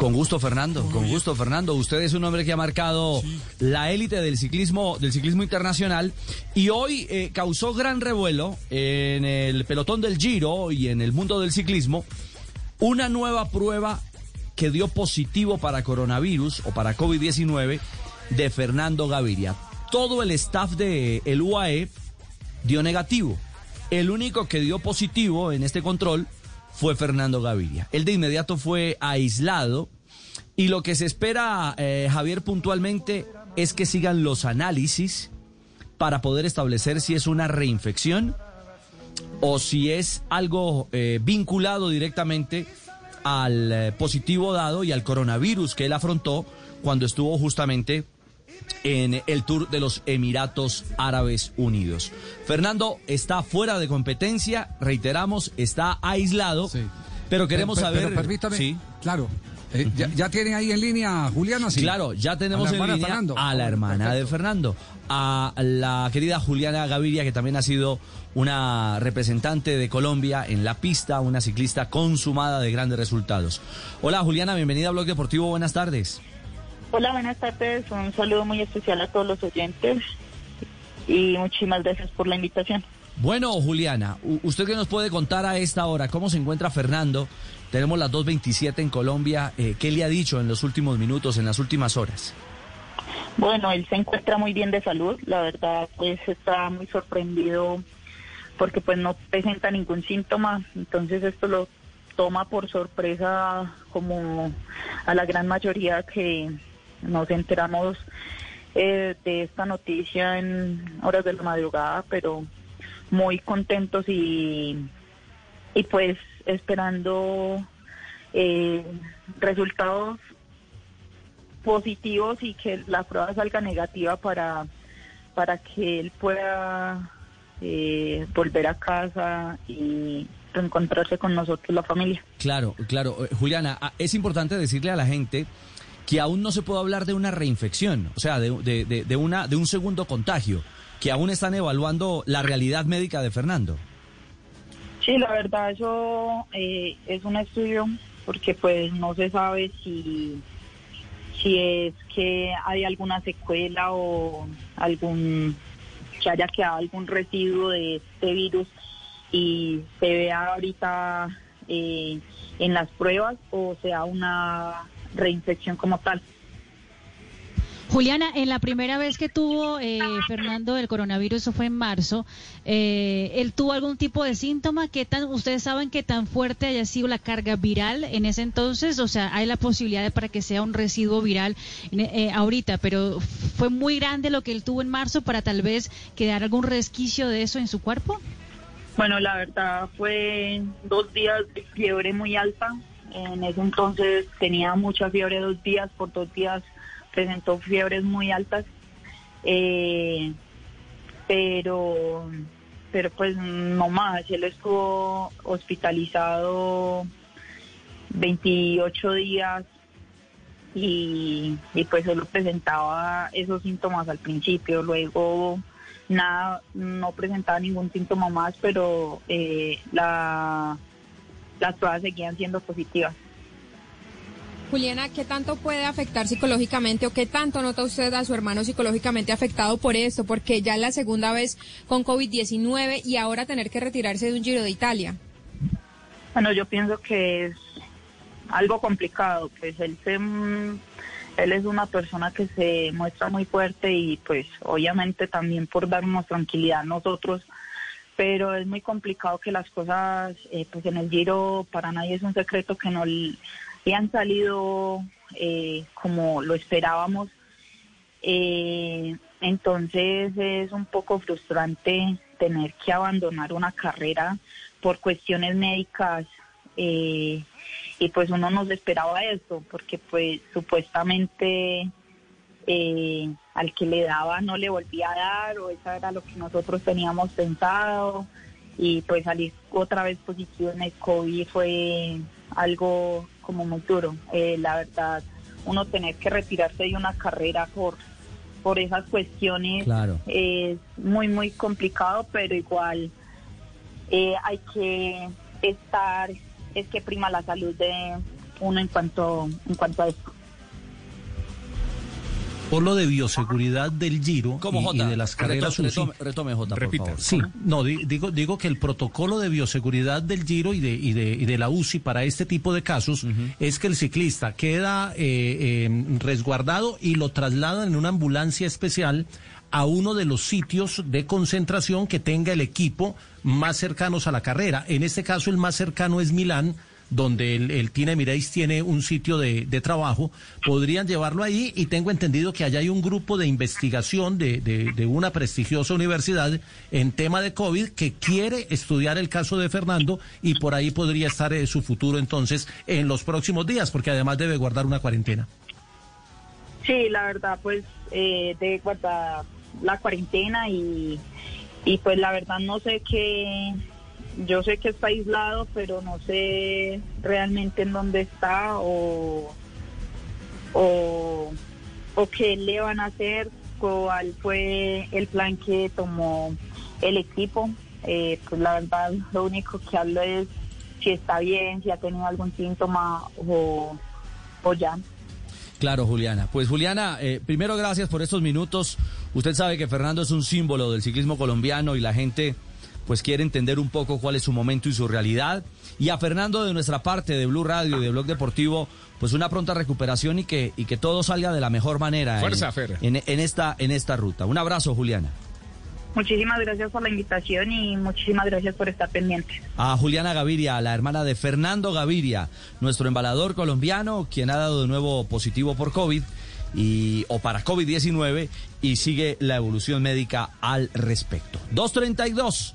Con gusto, Fernando. Con gusto, Fernando. Usted es un hombre que ha marcado la élite del ciclismo, del ciclismo internacional y hoy eh, causó gran revuelo en el pelotón del Giro y en el mundo del ciclismo una nueva prueba que dio positivo para coronavirus o para COVID-19 de Fernando Gaviria. Todo el staff de el UAE dio negativo. El único que dio positivo en este control fue Fernando Gaviria. Él de inmediato fue aislado y lo que se espera, eh, Javier, puntualmente es que sigan los análisis para poder establecer si es una reinfección o si es algo eh, vinculado directamente al eh, positivo dado y al coronavirus que él afrontó cuando estuvo justamente en el Tour de los Emiratos Árabes Unidos. Fernando está fuera de competencia, reiteramos, está aislado, pero queremos Pero- pero saber... permítame, Sí. claro. eh, ya, ya tienen ahí en línea Juliana, sí. Claro, ya tenemos en línea Fernando. a la hermana de Fernando, a la querida Juliana Gaviria, que también ha sido una representante de Colombia en la pista, una ciclista consumada de grandes resultados. Hola Juliana, bienvenida a Blog Deportivo, buenas tardes. Hola, buenas tardes. Un saludo muy especial a todos los oyentes y muchísimas gracias por la invitación. Bueno, Juliana, ¿usted qué nos puede contar a esta hora? ¿Cómo se encuentra Fernando? Tenemos las 2.27 en Colombia. Eh, ¿Qué le ha dicho en los últimos minutos, en las últimas horas? Bueno, él se encuentra muy bien de salud. La verdad, pues está muy sorprendido porque pues no presenta ningún síntoma. Entonces esto lo toma por sorpresa como a la gran mayoría que nos enteramos eh, de esta noticia en horas de la madrugada, pero muy contentos y, y pues esperando eh, resultados positivos y que la prueba salga negativa para, para que él pueda eh, volver a casa y reencontrarse con nosotros, la familia. Claro, claro. Eh, Juliana, ah, es importante decirle a la gente que aún no se puede hablar de una reinfección, o sea, de, de- de- una, de un segundo contagio, que aún están evaluando la realidad médica de Fernando. Sí, la verdad eso eh, es un estudio porque pues no se sabe si si es que hay alguna secuela o algún que haya quedado algún residuo de este virus y se vea ahorita eh, en las pruebas o sea una reinfección como tal. Juliana, en la primera vez que tuvo eh, Fernando el coronavirus, eso fue en marzo, eh, ¿él tuvo algún tipo de síntoma? ¿Qué tan, ¿Ustedes saben qué tan fuerte haya sido la carga viral en ese entonces? O sea, hay la posibilidad de para que sea un residuo viral eh, ahorita, pero ¿fue muy grande lo que él tuvo en marzo para tal vez quedar algún resquicio de eso en su cuerpo? Bueno, la verdad fue dos días de fiebre muy alta. En ese entonces tenía mucha fiebre dos días, por dos días presentó fiebres muy altas. Eh, pero, pero pues no más. Él estuvo hospitalizado 28 días y, y pues solo presentaba esos síntomas al principio. Luego nada, no presentaba ningún síntoma más, pero eh, la, las pruebas seguían siendo positivas. Juliana, ¿qué tanto puede afectar psicológicamente o qué tanto nota usted a su hermano psicológicamente afectado por esto? Porque ya es la segunda vez con COVID-19 y ahora tener que retirarse de un Giro de Italia. Bueno, yo pienso que es algo complicado, pues él se, él es una persona que se muestra muy fuerte y pues obviamente también por darnos tranquilidad nosotros, pero es muy complicado que las cosas, eh, pues en el Giro para nadie es un secreto que no le han salido eh, como lo esperábamos. Eh, entonces es un poco frustrante tener que abandonar una carrera por cuestiones médicas y pues uno nos esperaba eso, porque pues supuestamente al que le daba no le volvía a dar, o eso era lo que nosotros teníamos pensado, y pues salir otra vez positivo en el COVID fue algo como muy duro. Eh, la verdad, uno tener que retirarse de una carrera por por esas cuestiones es muy muy complicado pero igual eh, hay que estar es que prima la salud de uno en cuanto en cuanto a esto lo de bioseguridad del Giro y, de las carreras retome, retome, J, por favor. Sí, no, digo, digo que el protocolo de bioseguridad del Giro y de, y de, y de la UCI para este tipo de casos es que el ciclista queda eh, em, resguardado y lo trasladan en una ambulancia especial a uno de los sitios de concentración que tenga el equipo más cercanos a la carrera. En este caso, el más cercano es Milán, donde el, el Tina Mireis tiene un sitio de, trabajo, podrían llevarlo ahí y tengo entendido que allá hay un grupo de investigación de, de, una prestigiosa universidad en tema de COVID que quiere estudiar el caso de Fernando y por ahí podría estar eh, su futuro entonces en los próximos días, porque además debe guardar una cuarentena. Sí, la verdad, pues eh, debe guardar la cuarentena y, y pues la verdad no sé qué yo sé que está aislado, pero no sé realmente en dónde está o, o, qué le van a hacer, cuál fue el plan que tomó el equipo. Eh, pues la verdad, lo único que hablo es si está bien, si ha tenido algún síntoma o, o ya. Claro, Juliana. Pues Juliana, eh, primero gracias por estos minutos. Usted sabe que Fernando es un símbolo del ciclismo colombiano y la gente pues quiere entender un poco cuál es su momento y su realidad. Y a Fernando de nuestra parte de Blue Radio y de Blog Deportivo, pues una pronta recuperación y que, y que todo salga de la mejor manera Fuerza, en, en, esta, en esta ruta. Un abrazo, Juliana. Muchísimas gracias por la invitación y muchísimas gracias por estar pendiente. A Juliana Gaviria, la hermana de Fernando Gaviria, nuestro embalador colombiano, quien ha dado de nuevo positivo por COVID y, o para COVID-19 y sigue la evolución médica al respecto. 232.